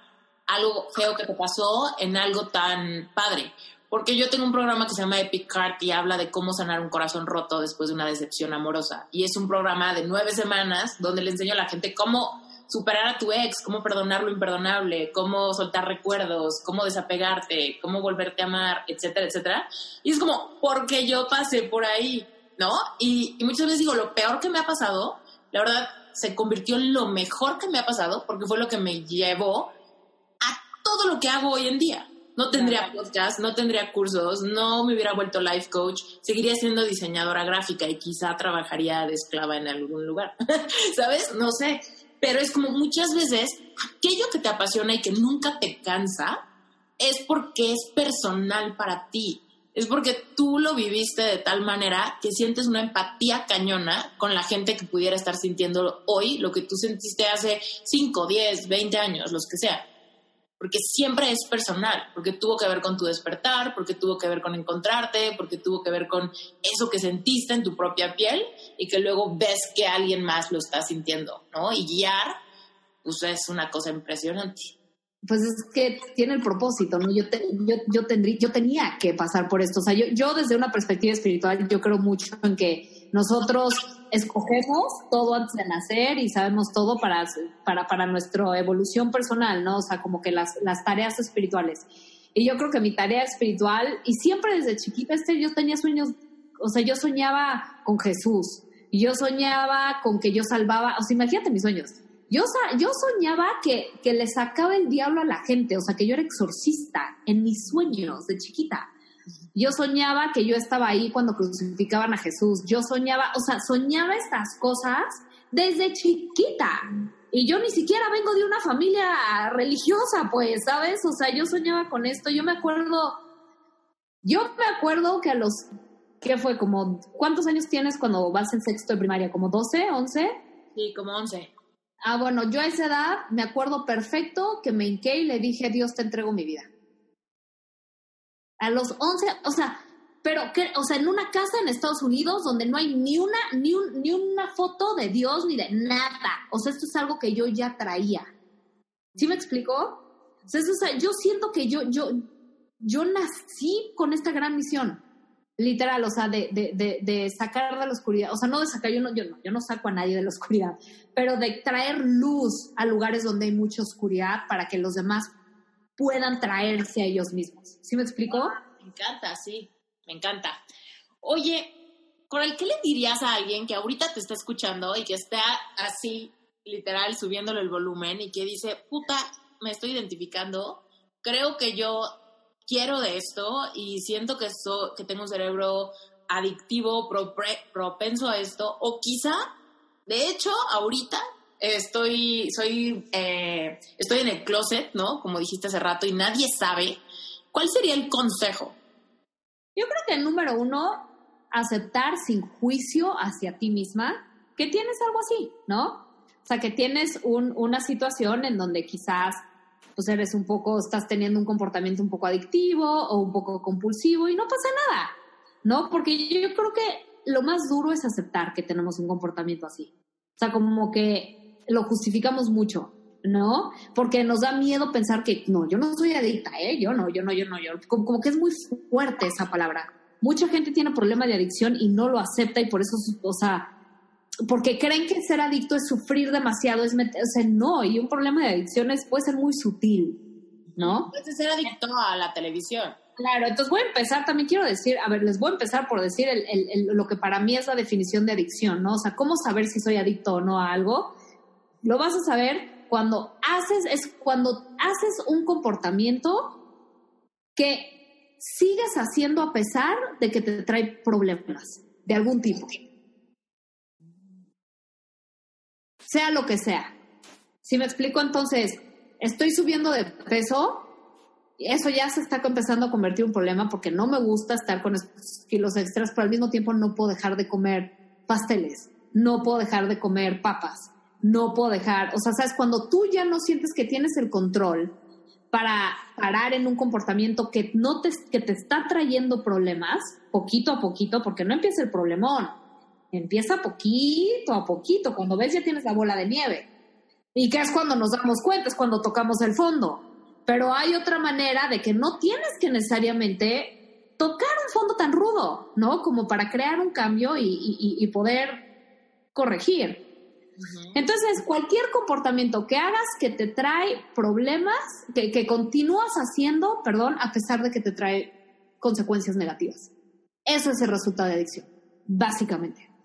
algo feo que te pasó en algo tan padre? Porque yo tengo un programa que se llama Epic Heart y habla de cómo sanar un corazón roto después de una decepción amorosa. Y es un programa de nueve semanas donde le enseño a la gente cómo superar a tu ex, cómo perdonar lo imperdonable, cómo soltar recuerdos, cómo desapegarte, cómo volverte a amar, etcétera, etcétera. Y es como, porque yo pasé por ahí. ¿no? Y, muchas veces digo, lo peor que me ha pasado, la verdad, se convirtió en lo mejor que me ha pasado porque fue lo que me llevó todo lo que hago hoy en día. No tendría podcast, no tendría cursos, no me hubiera vuelto life coach, seguiría siendo diseñadora gráfica y quizá trabajaría de esclava en algún lugar. ¿Sabes? No sé. Pero es como muchas veces aquello que te apasiona y que nunca te cansa es porque es personal para ti es porque tú lo viviste de tal manera que sientes una empatía cañona con la gente que pudiera estar sintiendo hoy lo que tú sentiste hace 5, 10, 20 años, los que sea. Porque siempre es personal, porque tuvo que ver con tu despertar, porque tuvo que ver con encontrarte, porque tuvo que ver con eso que sentiste en tu propia piel y que luego ves que alguien más lo está sintiendo, ¿no? Y guiar, pues es una cosa impresionante pues es que tiene el propósito, ¿no? Yo, yo, yo, tendría, yo tenía que pasar por esto. O sea, yo, yo desde una perspectiva espiritual, yo creo mucho en que nosotros escogemos todo antes de nacer y sabemos todo para, para, para nuestra evolución personal, ¿no? O sea, como que las, las tareas espirituales. Y yo creo que mi tarea espiritual, y siempre desde chiquita, este, yo tenía sueños, o sea, yo soñaba con Jesús, yo soñaba con que yo salvaba, o sea, imagínate mis sueños yo, yo soñaba que, que le sacaba el diablo a la gente, o sea, que yo era exorcista en mis sueños de chiquita. Yo soñaba que yo estaba ahí cuando crucificaban a Jesús. Yo soñaba, o sea, soñaba estas cosas desde chiquita. Y yo ni siquiera vengo de una familia religiosa, pues, ¿sabes? O sea, yo soñaba con esto. Yo me acuerdo, yo me acuerdo que a los, ¿qué fue? Como, ¿cuántos años tienes cuando vas en sexto de primaria? ¿Como 12, 11? Sí, como 11. Ah, bueno, yo a esa edad me acuerdo perfecto que me hinqué y le dije, Dios te entrego mi vida. A los 11, o sea, pero que, o sea, en una casa en Estados Unidos donde no hay ni una, ni, ni una foto de Dios ni de nada. O sea, esto es algo que yo ya traía. ¿Sí me explicó? O sea, yo siento que yo, yo, yo nací con esta gran misión literal, o sea, de, de, de, sacar de la oscuridad, o sea, no de sacar, yo no, yo no saco a nadie de la oscuridad, pero de traer luz a lugares donde hay mucha oscuridad para que los demás puedan traerse a ellos mismos. ¿Sí me explicó? Me encanta, sí, me encanta. Oye, Coral, ¿qué le dirías a alguien que ahorita te está escuchando y que está así, literal, subiéndole el volumen y que dice, puta, me estoy identificando, creo que yo quiero de esto y siento que, que tengo un cerebro adictivo, propenso a esto, o quizá, de hecho, ahorita estoy, soy, eh, estoy en el closet, ¿no? Como dijiste hace rato, y nadie sabe. ¿Cuál sería el consejo? Yo creo que el número uno, aceptar sin juicio hacia ti misma que tienes algo así, ¿no? O sea, que tienes un, una situación en donde quizás pues eres un poco, estás teniendo un comportamiento un poco adictivo o un poco compulsivo y no pasa nada, ¿no? Porque yo creo que lo más duro es aceptar que tenemos un comportamiento así. O sea, como que lo justificamos mucho, ¿no? Porque nos da miedo pensar que no, yo no soy adicta, ¿eh? Yo no, yo no, yo no, yo. Como, como que es muy fuerte esa palabra. Mucha gente tiene problema de adicción y no lo acepta y por eso, o sea, porque creen que ser adicto es sufrir demasiado, es meterse, no, y un problema de adicciones puede ser muy sutil, ¿no? Puede ser adicto a la televisión. Claro, entonces voy a empezar, también quiero decir, a ver, les voy a empezar por decir lo que para mí es la definición de adicción, ¿no? O sea, ¿cómo saber si soy adicto o no a algo? Lo vas a saber cuando haces, es cuando haces un comportamiento que sigues haciendo a pesar de que te trae problemas de algún tipo. sea lo que sea. Si me explico entonces, estoy subiendo de peso, eso ya se está empezando a convertir en un problema porque no me gusta estar con estos kilos extras, pero al mismo tiempo no puedo dejar de comer pasteles, no puedo dejar de comer papas, no puedo dejar, o sea, sabes, cuando tú ya no sientes que tienes el control para parar en un comportamiento que no te, que te está trayendo problemas, poquito a poquito, porque no empieza el problemón, empieza poquito a poquito, cuando ves ya tienes la bola de nieve. Y que es cuando nos damos cuenta, es cuando tocamos el fondo. Pero hay otra manera de que no tienes que necesariamente tocar un fondo tan rudo, ¿no? Como para crear un cambio y, poder corregir. Entonces, cualquier comportamiento que hagas que te trae problemas, que, que continúas haciendo, perdón, a pesar de que te trae consecuencias negativas. Eso es el resultado de adicción, básicamente.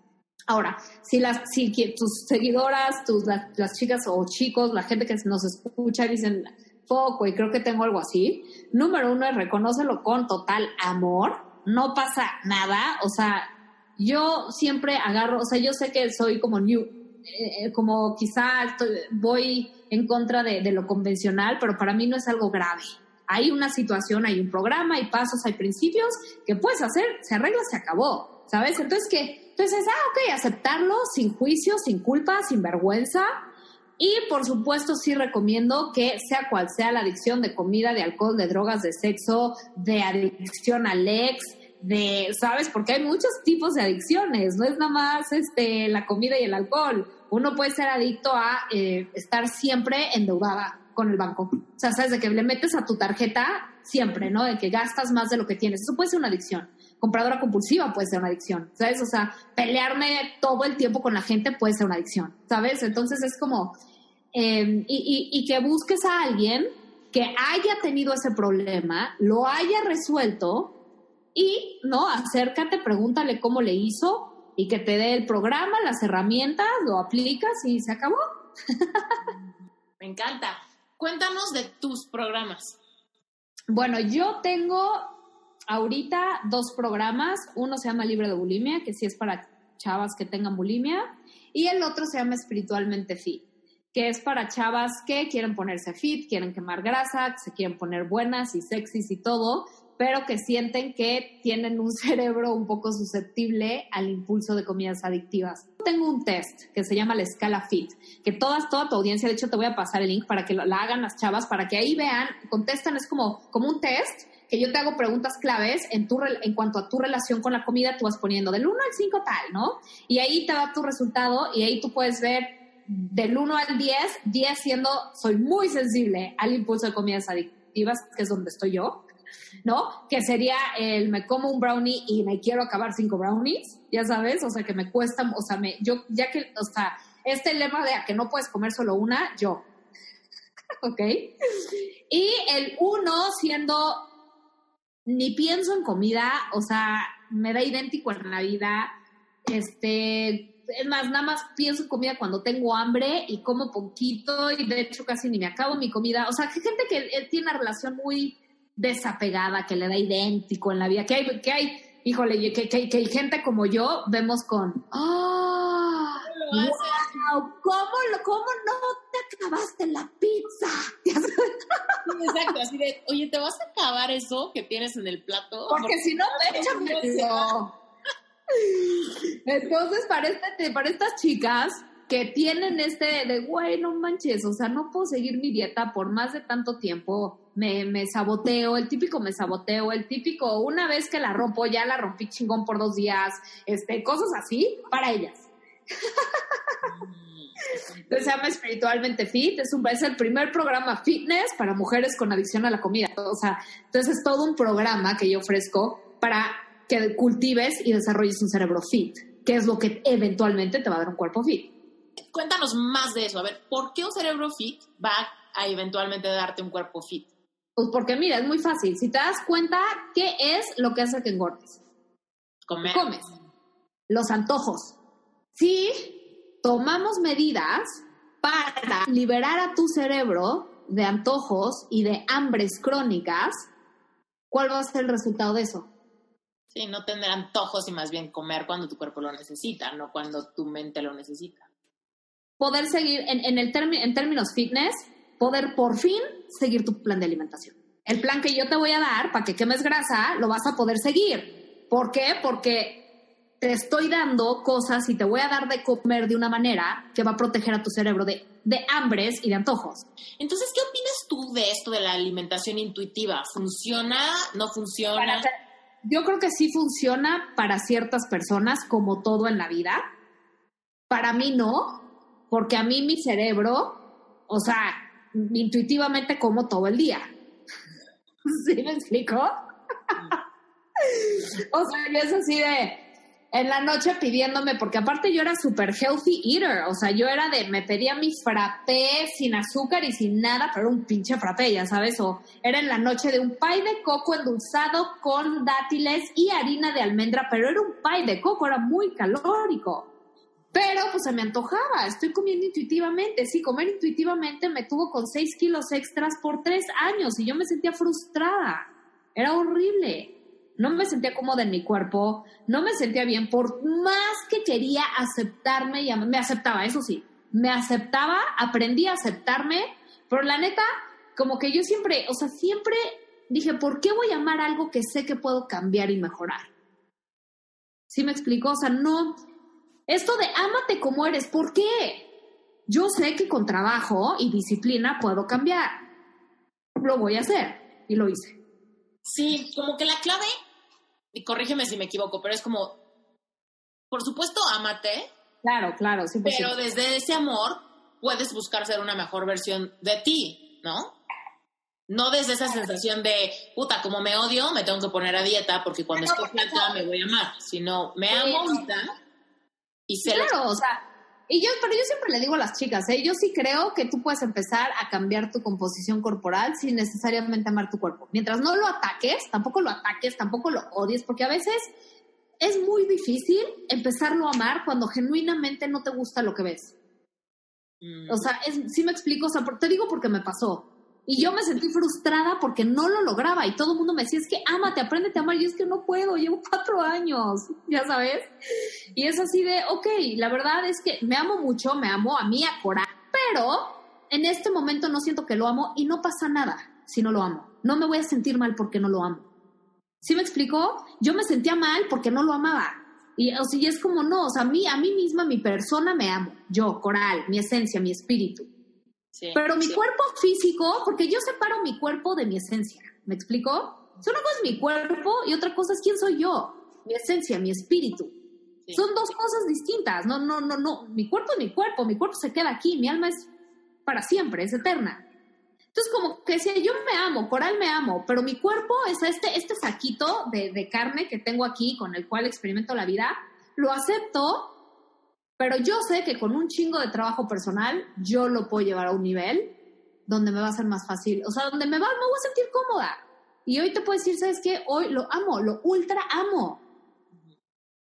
Ahora, si, las, si tus seguidoras, tus, las, chicas o chicos, la gente que nos escucha dicen, poco y creo que tengo algo así, número uno es reconócelo con total amor, no pasa nada, o sea, yo siempre agarro, o sea, yo sé que soy como new, eh, eh, como quizá voy en contra de, lo convencional, pero para mí no es algo grave. Hay una situación, hay un programa, hay pasos, hay principios que puedes hacer, se arregla, se acabó, ¿sabes? Entonces que entonces, ah, ok, aceptarlo sin juicio, sin culpa, sin vergüenza. Y por supuesto, sí recomiendo que sea cual sea la adicción de comida, de alcohol, de drogas, de sexo, de adicción al ex, de, ¿sabes? Porque hay muchos tipos de adicciones, no es nada más este, la comida y el alcohol. Uno puede ser adicto a eh, estar siempre endeudada con el banco. O sea, ¿sabes? De que le metes a tu tarjeta siempre, ¿no? De que gastas más de lo que tienes. Eso puede ser una adicción compradora compulsiva puede ser una adicción, ¿sabes? O sea, pelearme todo el tiempo con la gente puede ser una adicción, ¿sabes? Entonces es como, em, y, que busques a alguien que haya tenido ese problema, lo haya resuelto y, ¿no? Acércate, pregúntale cómo le hizo y que te dé el programa, las herramientas, lo aplicas y se acabó. Me encanta. Cuéntanos de tus programas. Bueno, yo tengo ahorita dos programas. Uno se llama Libre de Bulimia, que sí es para chavas que tengan bulimia, y el otro se llama Espiritualmente Fit, que es para chavas que quieren ponerse fit, quieren quemar grasa, que se quieren poner buenas y sexys y todo, pero que sienten que tienen un cerebro un poco susceptible al impulso de comidas adictivas. Tengo un test que se llama la escala FIT, que todas, toda tu audiencia, de hecho te voy a pasar el link para que la hagan las chavas, para que ahí vean, contestan, es como, como un test que yo te hago preguntas claves en, tu, en cuanto a tu relación con la comida, tú vas poniendo del 1 al 5 tal, ¿no? Y ahí te da tu resultado y ahí tú puedes ver del 1 al 10, 10 siendo, soy muy sensible al impulso de comidas adictivas, que es donde estoy yo, ¿no? Que sería el me como un brownie y me quiero acabar cinco brownies, ya sabes, o sea, que me cuesta, o sea, me, yo, ya que, o sea, este lema de a que no puedes comer solo una, yo. ¿Ok? Y el 1 siendo ni pienso en comida, o sea, me da idéntico en la vida. Este, es más, nada más pienso en comida cuando tengo hambre y como poquito y de hecho casi ni me acabo mi comida. O sea, que gente que eh, tiene una relación muy desapegada, que le da idéntico en la vida, que hay, que hay, híjole, que, que, que hay gente como yo, vemos con, ¡ah! wow, ¿cómo, ¿cómo no te acabaste la pizza? Exacto, así de, oye, ¿te vas a acabar eso que tienes en el plato? Porque, si no, échame eso. Entonces, para, este, para estas chicas que tienen este de, güey, no manches, o sea, no puedo seguir mi dieta por más de tanto tiempo, me, me saboteo, el típico me saboteo, el típico, una vez que la rompo, ya la rompí chingón por dos días, este, cosas así, para ellas. Entonces se llama Espiritualmente Fit, es, un, es el primer programa fitness para mujeres con adicción a la comida. O sea, entonces es todo un programa que yo ofrezco para que cultives y desarrolles un cerebro fit, que es lo que eventualmente te va a dar un cuerpo fit. Cuéntanos más de eso. A ver, ¿por qué un cerebro fit va a eventualmente darte un cuerpo fit? Pues porque mira, es muy fácil. Si te das cuenta, ¿qué es lo que hace que engordes? Comer. Comes. Los antojos. Si tomamos medidas para liberar a tu cerebro de antojos y de hambres crónicas, ¿cuál va a ser el resultado de eso? Sí, no tener antojos y más bien comer cuando tu cuerpo lo necesita, no cuando tu mente lo necesita. Poder seguir, en, el en términos fitness, poder por fin seguir tu plan de alimentación. El plan que yo te voy a dar para que quemes grasa, lo vas a poder seguir. ¿Por qué? Porque te estoy dando cosas y te voy a dar de comer de una manera que va a proteger a tu cerebro de, de hambres y de antojos. Entonces, ¿qué opinas tú de esto de la alimentación intuitiva? ¿Funciona? ¿No funciona? yo creo que sí funciona para ciertas personas, como todo en la vida. Para mí no, porque a mí mi cerebro, o sea, intuitivamente como todo el día. ¿Sí me explico? o sea, yo es así de, en la noche pidiéndome, porque aparte yo era super healthy eater, o sea, yo era de, me pedía mi frappé sin azúcar y sin nada, pero un pinche frappé, ya sabes, o era en la noche de un pie de coco endulzado con dátiles y harina de almendra, pero era un pie de coco, era muy calórico. Pero pues se me antojaba, estoy comiendo intuitivamente, sí, comer intuitivamente me tuvo con 6 kilos extras por tres años y yo me sentía frustrada, era horrible no me sentía cómoda en mi cuerpo, no me sentía bien, por más que quería aceptarme, y me aceptaba, eso sí, me aceptaba, aprendí a aceptarme, pero la neta, como que yo siempre, o sea, siempre dije, ¿por qué voy a amar algo que sé que puedo cambiar y mejorar? ¿Sí me explico? O sea, no, esto de ámate como eres, ¿por qué? Yo sé que con trabajo y disciplina puedo cambiar. Lo voy a hacer y lo hice. Sí, como que la clave y corrígeme si me equivoco, pero es como, por supuesto, ámate. Claro, claro, sí. Pero desde ese amor puedes buscar ser una mejor versión de ti, ¿no? No desde esa sensación de, puta, como me odio, me tengo que poner a dieta porque cuando estoy flaca me voy a amar, sino me amo y Claro, o sea, y yo, pero yo siempre le digo a las chicas, ¿eh? yo sí creo que tú puedes empezar a cambiar tu composición corporal sin necesariamente amar tu cuerpo. Mientras no lo ataques, tampoco lo ataques, tampoco lo odies, porque a veces es muy difícil empezarlo a amar cuando genuinamente no te gusta lo que ves. Mm. O sea, es, sí me explico, o sea, te digo porque me pasó. Y yo me sentí frustrada porque no lo lograba y todo el mundo me decía, es que ámate, apréndete a amar. Y es que no puedo, llevo cuatro años, ya sabes. Y es así de, ok, la verdad es que me amo mucho, me amo a mí, a Cora, pero en este momento no siento que lo amo y no pasa nada si no lo amo. No me voy a sentir mal porque no lo amo. ¿Sí me explicó? Yo me sentía mal porque no lo amaba. Y, o sea, es como, no, o sea, a mí, a mí misma, mi persona me amo. Yo, Coral, mi esencia, mi espíritu. Pero mi cuerpo físico, porque yo separo mi cuerpo de mi esencia, ¿me explico? una cosa es mi cuerpo y otra cosa es quién soy yo, mi esencia, mi espíritu. Son dos cosas distintas, no, no, no, no, mi cuerpo es mi cuerpo, mi cuerpo se queda aquí, mi alma es para siempre, es eterna. Entonces, como que si yo me amo, Coral me amo, pero mi cuerpo es este, este saquito de, de carne que tengo aquí con el cual experimento la vida, lo acepto pero yo sé que con un chingo de trabajo personal, yo lo puedo llevar a un nivel donde me va a ser más fácil, o sea, donde me va, me voy a sentir cómoda. Y hoy te puedo decir, ¿sabes qué? Hoy lo amo, lo ultra amo.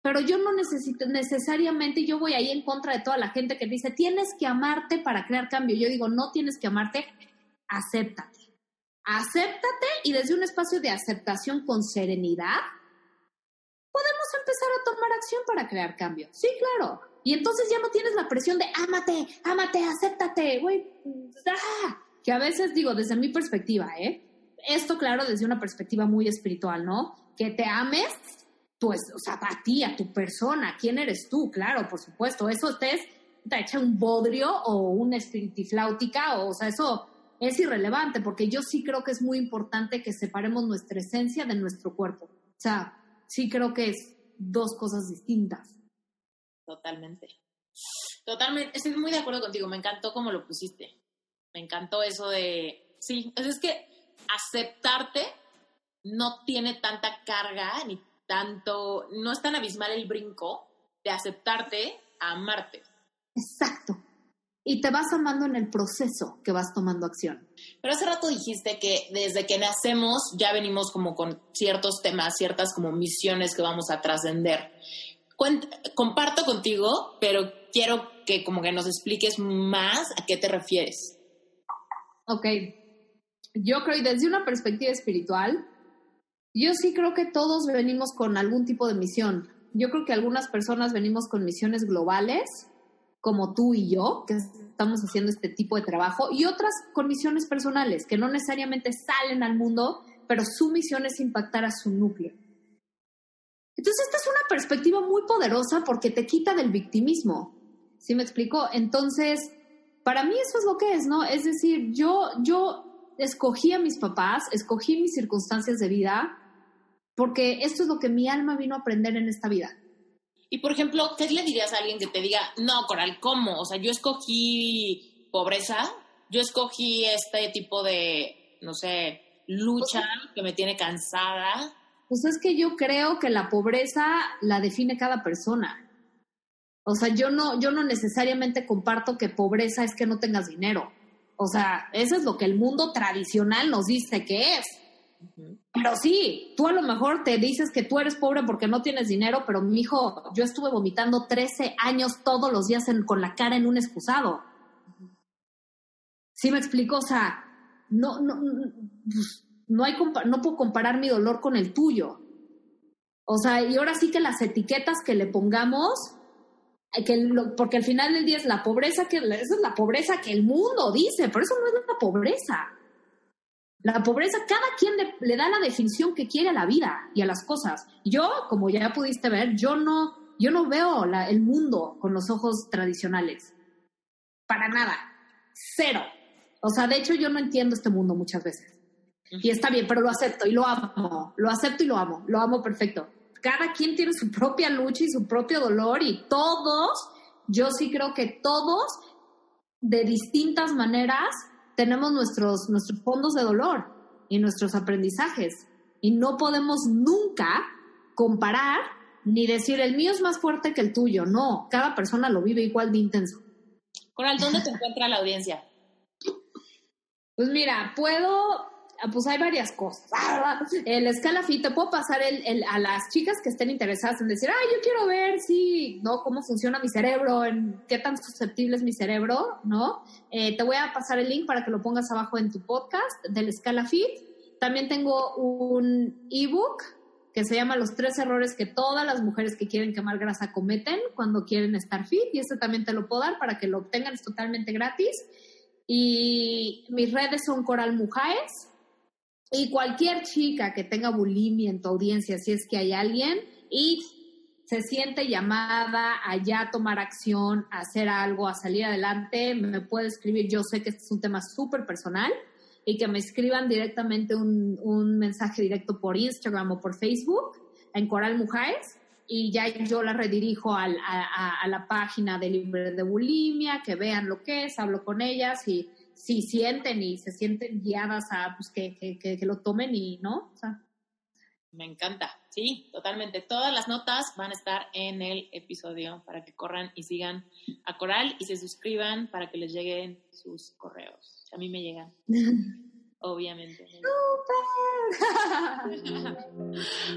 Pero yo no necesito necesariamente, yo voy ahí en contra de toda la gente que dice, tienes que amarte para crear cambio. Yo digo, no tienes que amarte, acéptate. Acéptate y desde un espacio de aceptación con serenidad, podemos empezar a tomar acción para crear cambio. Sí, claro. Y entonces ya no tienes la presión de ámate, ámate, acéptate, güey. ¡ah! Que a veces digo, desde mi perspectiva, ¿eh? Esto, claro, desde una perspectiva muy espiritual, ¿no? Que te ames, pues, o sea, a ti, a tu persona, quién eres tú, claro, por supuesto. Eso estés, te echa un bodrio o una espiritifláutica, o, o sea, eso es irrelevante, porque yo sí creo que es muy importante que separemos nuestra esencia de nuestro cuerpo. O sea, sí creo que es dos cosas distintas. Totalmente. Totalmente, estoy muy de acuerdo contigo, me encantó cómo lo pusiste. Me encantó eso de, sí, es que aceptarte no tiene tanta carga ni tanto, no es tan abismal el brinco de aceptarte a amarte. Exacto. Y te vas amando en el proceso que vas tomando acción. Pero hace rato dijiste que desde que nacemos ya venimos como con ciertos temas, ciertas como misiones que vamos a trascender comparto contigo, pero quiero que como que nos expliques más a qué te refieres. Ok. Yo creo, desde una perspectiva espiritual, yo sí creo que todos venimos con algún tipo de misión. Yo creo que algunas personas venimos con misiones globales como tú y yo, que estamos haciendo este tipo de trabajo, y otras con misiones personales, que no necesariamente salen al mundo, pero su misión es impactar a su núcleo. Entonces, esta es una perspectiva muy poderosa porque te quita del victimismo. ¿Sí me explico? Entonces, para mí eso es lo que es, ¿no? Es decir, yo, yo escogí a mis papás, escogí mis circunstancias de vida, porque esto es lo que mi alma vino a aprender en esta vida. Y por ejemplo, ¿qué le dirías a alguien que te diga, no, Coral, ¿cómo? O sea, yo escogí pobreza, yo escogí este tipo de, no sé, lucha pues que me tiene cansada. Pues es que yo creo que la pobreza la define cada persona. O sea, yo no, yo no necesariamente comparto que pobreza es que no tengas dinero. O sea, eso es lo que el mundo tradicional nos dice que es. Pero sí, tú a lo mejor te dices que tú eres pobre porque no tienes dinero, pero mi hijo, yo estuve vomitando 13 años todos los días con la cara en un excusado. ¿Sí me explico? O sea, no, no, pues, no, hay, no puedo comparar mi dolor con el tuyo. O sea, y ahora sí que las etiquetas que le pongamos, que porque al final del día es la pobreza que, esa es la pobreza que el mundo dice, pero eso no es la pobreza. La pobreza, cada quien le, da la definición que quiere a la vida y a las cosas. Yo, como ya pudiste ver, yo no, yo no veo el mundo con los ojos tradicionales. Para nada. Cero. O sea, de hecho yo no entiendo este mundo muchas veces. Y está bien, pero lo acepto y lo amo. Lo acepto y lo amo. Lo amo perfecto. Cada quien tiene su propia lucha y su propio dolor y todos, yo sí creo que todos, de distintas maneras, tenemos nuestros, nuestros fondos de dolor y nuestros aprendizajes. Y no podemos nunca comparar ni decir el mío es más fuerte que el tuyo. No, cada persona lo vive igual de intenso. Coral, ¿dónde te encuentra la audiencia? Pues mira, puedo pues hay varias cosas. El escala fit, te puedo pasar el, a las chicas que estén interesadas en decir, ay, yo quiero ver si, ¿no? Cómo funciona mi cerebro, en qué tan susceptible es mi cerebro, ¿no? Eh, te voy a pasar el link para que lo pongas abajo en tu podcast del escala fit. También tengo un ebook que se llama Los tres errores que todas las mujeres que quieren quemar grasa cometen cuando quieren estar fit. Y este también te lo puedo dar para que lo obtengan, totalmente gratis. Y mis redes son Coral Mujaes y cualquier chica que tenga bulimia en tu audiencia, si es que hay alguien y se siente llamada a ya tomar acción, a hacer algo, a salir adelante, me puede escribir. Yo sé que este es un tema súper personal y que me escriban directamente un, un, mensaje directo por Instagram o por Facebook en Coral Mujeres y ya yo la redirijo a, a, a la página de Libre de Bulimia, que vean lo que es, hablo con ellas y si sienten y se sienten guiadas a pues, que, que, que, lo tomen y no. O sea. Me encanta, sí, totalmente. Todas las notas van a estar en el episodio para que corran y sigan a Coral y se suscriban para que les lleguen sus correos. A mí me llegan. Obviamente.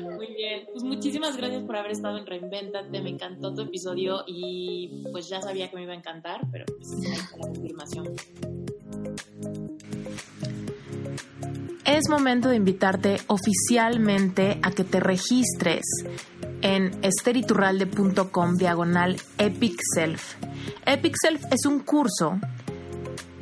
Muy bien, pues muchísimas gracias por haber estado en Reinventate, me encantó tu episodio y pues ya sabía que me iba a encantar, pero pues ahí está la confirmación. Es momento de invitarte oficialmente a que te registres en esteriturralde.com diagonal Epic Self. Epic Self es un curso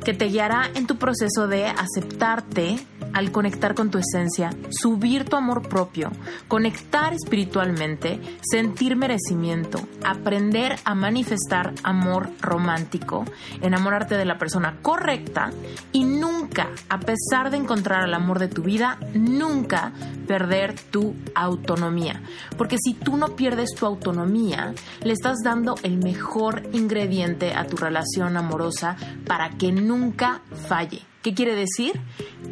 que te guiará en tu proceso de aceptarte al conectar con tu esencia, subir tu amor propio, conectar espiritualmente, sentir merecimiento, aprender a manifestar amor romántico, enamorarte de la persona correcta y nunca, a pesar de encontrar el amor de tu vida, nunca perder tu autonomía. Porque si tú no pierdes tu autonomía, le estás dando el mejor ingrediente a tu relación amorosa para que nunca falle. ¿Qué quiere decir?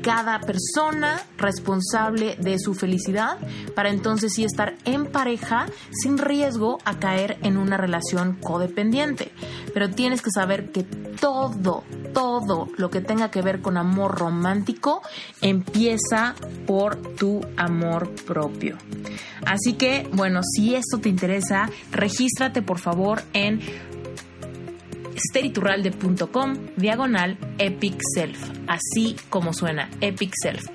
Cada persona responsable de su felicidad para entonces sí estar en pareja sin riesgo a caer en una relación codependiente. Pero tienes que saber que todo, todo lo que tenga que ver con amor romántico empieza por tu amor propio. Así que, bueno, si esto te interesa, regístrate por favor en esteriturralde.com diagonal Epic Self, así como suena Epic Self.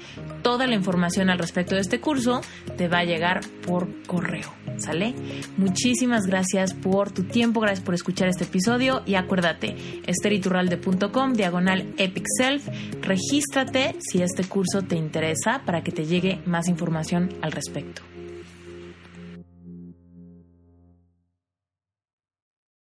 Toda la información al respecto de este curso te va a llegar por correo. ¿Sale? Muchísimas gracias por tu tiempo, gracias por escuchar este episodio y acuérdate, esteriturralde.com, diagonal Epic Self, regístrate si este curso te interesa para que te llegue más información al respecto.